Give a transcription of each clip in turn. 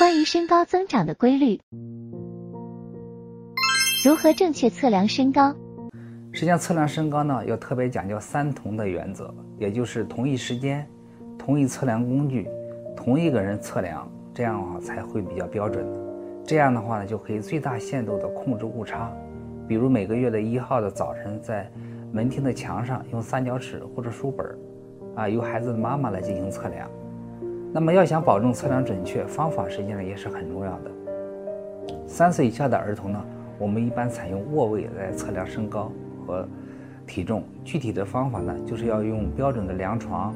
关于身高增长的规律，如何正确测量身高？实际上，测量身高呢，要特别讲究三同的原则，也就是同一时间、同一测量工具、同一个人测量，这样的话才会比较标准。这样的话呢，就可以最大限度的控制误差。比如每个月的一号的早晨，在门厅的墙上用三角尺或者书本，啊，由孩子的妈妈来进行测量。那么要想保证测量准确，方法实际上也是很重要的。三岁以下的儿童呢，我们一般采用卧位来测量身高。和体重具体的方法呢，就是要用标准的量床，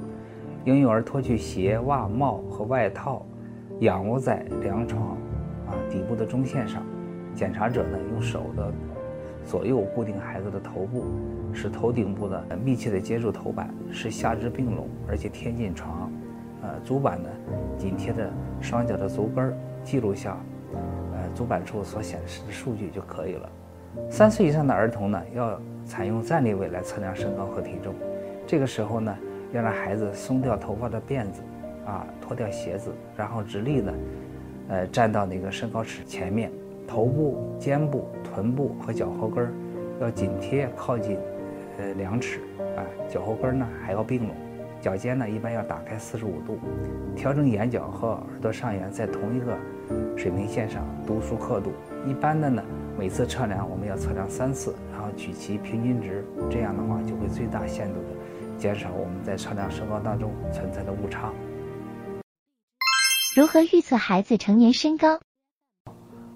婴幼儿脱去鞋袜帽和外套，仰卧在量床啊底部的中线上。检查者呢，用手的左右固定孩子的头部，使头顶部的密切的接触头板，使下肢并拢而且贴近床，呃足板呢紧贴着双脚的足跟儿，记录下呃足板处所显示的数据就可以了。三岁以上的儿童呢，要采用站立位来测量身高和体重。这个时候呢，要让孩子松掉头发的辫子，啊，脱掉鞋子，然后直立的，呃，站到那个身高尺前面，头部、肩部、臀部和脚后跟儿要紧贴靠近，呃，两尺，啊，脚后跟儿呢还要并拢，脚尖呢一般要打开四十五度，调整眼角和耳朵上缘在同一个水平线上，读书刻度。一般的呢。每次测量我们要测量三次，然后取其平均值，这样的话就会最大限度的减少我们在测量身高当中存在的误差。如何预测孩子成年身高？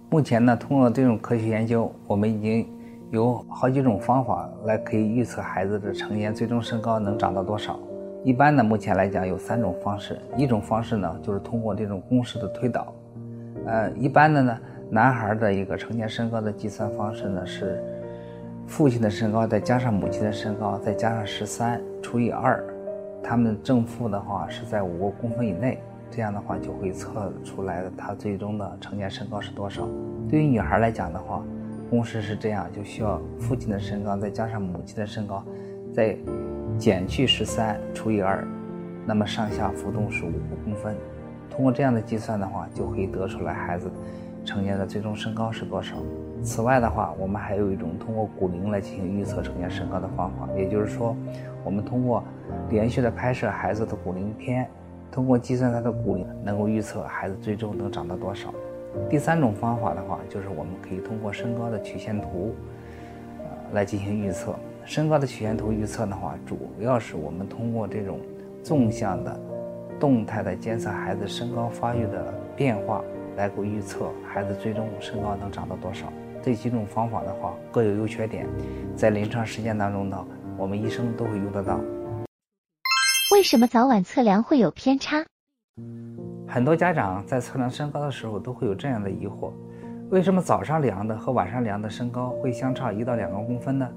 目前呢，通过这种科学研究，我们已经有好几种方法来可以预测孩子的成年最终身高能长到多少。一般呢，目前来讲有三种方式，一种方式呢就是通过这种公式的推导，呃，一般的呢。男孩的一个成年身高的计算方式呢是，父亲的身高再加上母亲的身高再加上十三除以二，他们正负的话是在五个公分以内，这样的话就会测出来的他最终的成年身高是多少。对于女孩来讲的话，公式是这样，就需要父亲的身高再加上母亲的身高，再减去十三除以二，那么上下浮动是五公分。通过这样的计算的话，就可以得出来孩子。成年的最终身高是多少？此外的话，我们还有一种通过骨龄来进行预测成年身高的方法，也就是说，我们通过连续的拍摄孩子的骨龄片，通过计算他的骨龄，能够预测孩子最终能长到多少。第三种方法的话，就是我们可以通过身高的曲线图，来进行预测。身高的曲线图预测的话，主要是我们通过这种纵向的、动态的监测孩子身高发育的变化。来够预测孩子最终身高能长到多少？这几种方法的话各有优缺点，在临床实践当中呢，我们医生都会用得到。为什么早晚测量会有偏差？很多家长在测量身高的时候都会有这样的疑惑：为什么早上量的和晚上量的身高会相差一到两个公分呢？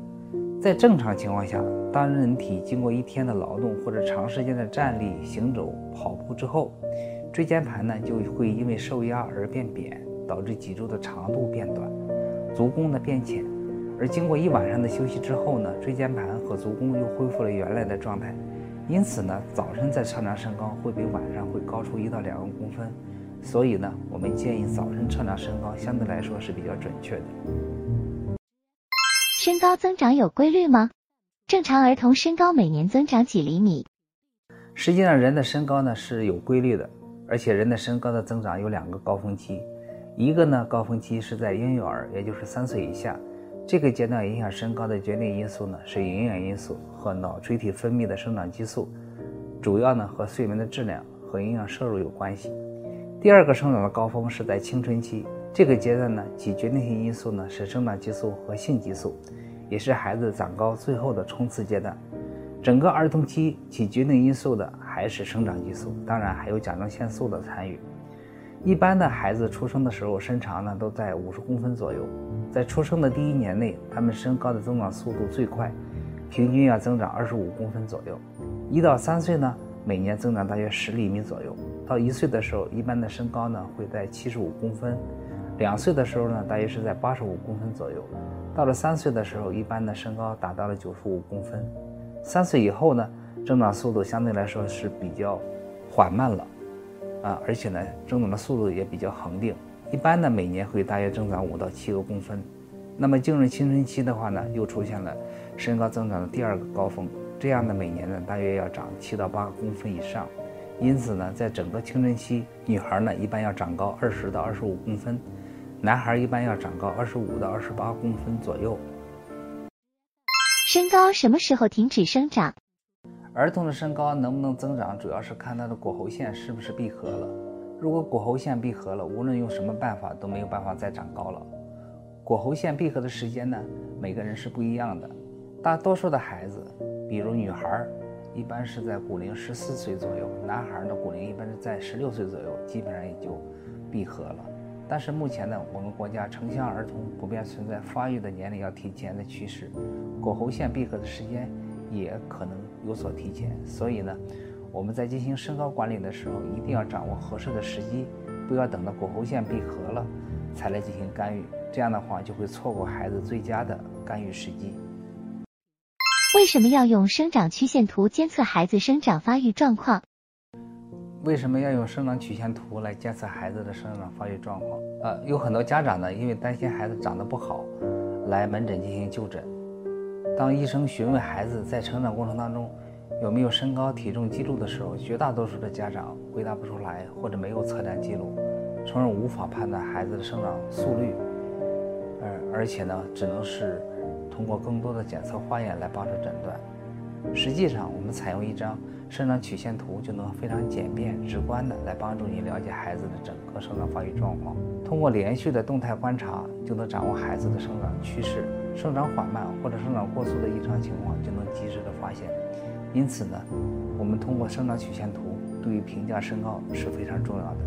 在正常情况下，当人体经过一天的劳动或者长时间的站立、行走、跑步之后，椎间盘呢就会因为受压而变扁，导致脊柱的长度变短，足弓呢变浅。而经过一晚上的休息之后呢，椎间盘和足弓又恢复了原来的状态。因此呢，早晨在测量身高会比晚上会高出一到两个公分。所以呢，我们建议早晨测量身高相对来说是比较准确的。身高增长有规律吗？正常儿童身高每年增长几厘米？实际上，人的身高呢是有规律的。而且人的身高的增长有两个高峰期，一个呢高峰期是在婴幼儿，也就是三岁以下，这个阶段影响身高的决定因素呢是营养因素和脑垂体分泌的生长激素，主要呢和睡眠的质量和营养摄入有关系。第二个生长的高峰是在青春期，这个阶段呢起决定性因素呢是生长激素和性激素，也是孩子长高最后的冲刺阶段。整个儿童期起决定因素的还是生长激素，当然还有甲状腺素的参与。一般的孩子出生的时候身长呢都在五十公分左右，在出生的第一年内，他们身高的增长速度最快，平均要增长二十五公分左右。一到三岁呢，每年增长大约十厘米左右。到一岁的时候，一般的身高呢会在七十五公分，两岁的时候呢大约是在八十五公分左右。到了三岁的时候，一般的身高达到了九十五公分。三岁以后呢，增长速度相对来说是比较缓慢了。啊，而且呢，增长的速度也比较恒定，一般呢每年会大约增长五到七个公分。那么进入青春期的话呢，又出现了身高增长的第二个高峰，这样呢每年呢大约要长七到八公分以上。因此呢，在整个青春期，女孩呢一般要长高二十到二十五公分，男孩一般要长高二十五到二十八公分左右。身高什么时候停止生长？儿童的身高能不能增长，主要是看他的骨喉线是不是闭合了。如果骨喉线闭合了，无论用什么办法都没有办法再长高了。骨喉线闭合的时间呢，每个人是不一样的。大多数的孩子，比如女孩，一般是在骨龄十四岁左右；男孩的骨龄一般是在十六岁左右，基本上也就闭合了。但是目前呢，我们国家城乡儿童普遍存在发育的年龄要提前的趋势，果喉线闭合的时间也可能有所提前。所以呢，我们在进行身高管理的时候，一定要掌握合适的时机，不要等到果喉线闭合了才来进行干预。这样的话就会错过孩子最佳的干预时机。为什么要用生长曲线图监测孩子生长发育状况？为什么要用生长曲线图来监测孩子的生长发育状况？呃，有很多家长呢，因为担心孩子长得不好，来门诊进行就诊。当医生询问孩子在成长过程当中有没有身高体重记录的时候，绝大多数的家长回答不出来，或者没有测量记录，从而无法判断孩子的生长速率。而而且呢，只能是通过更多的检测化验来帮助诊断。实际上，我们采用一张生长曲线图，就能非常简便、直观的来帮助你了解孩子的整个生长发育状况。通过连续的动态观察，就能掌握孩子的生长趋势。生长缓慢或者生长过速的异常情况，就能及时的发现。因此呢，我们通过生长曲线图，对于评价身高是非常重要的。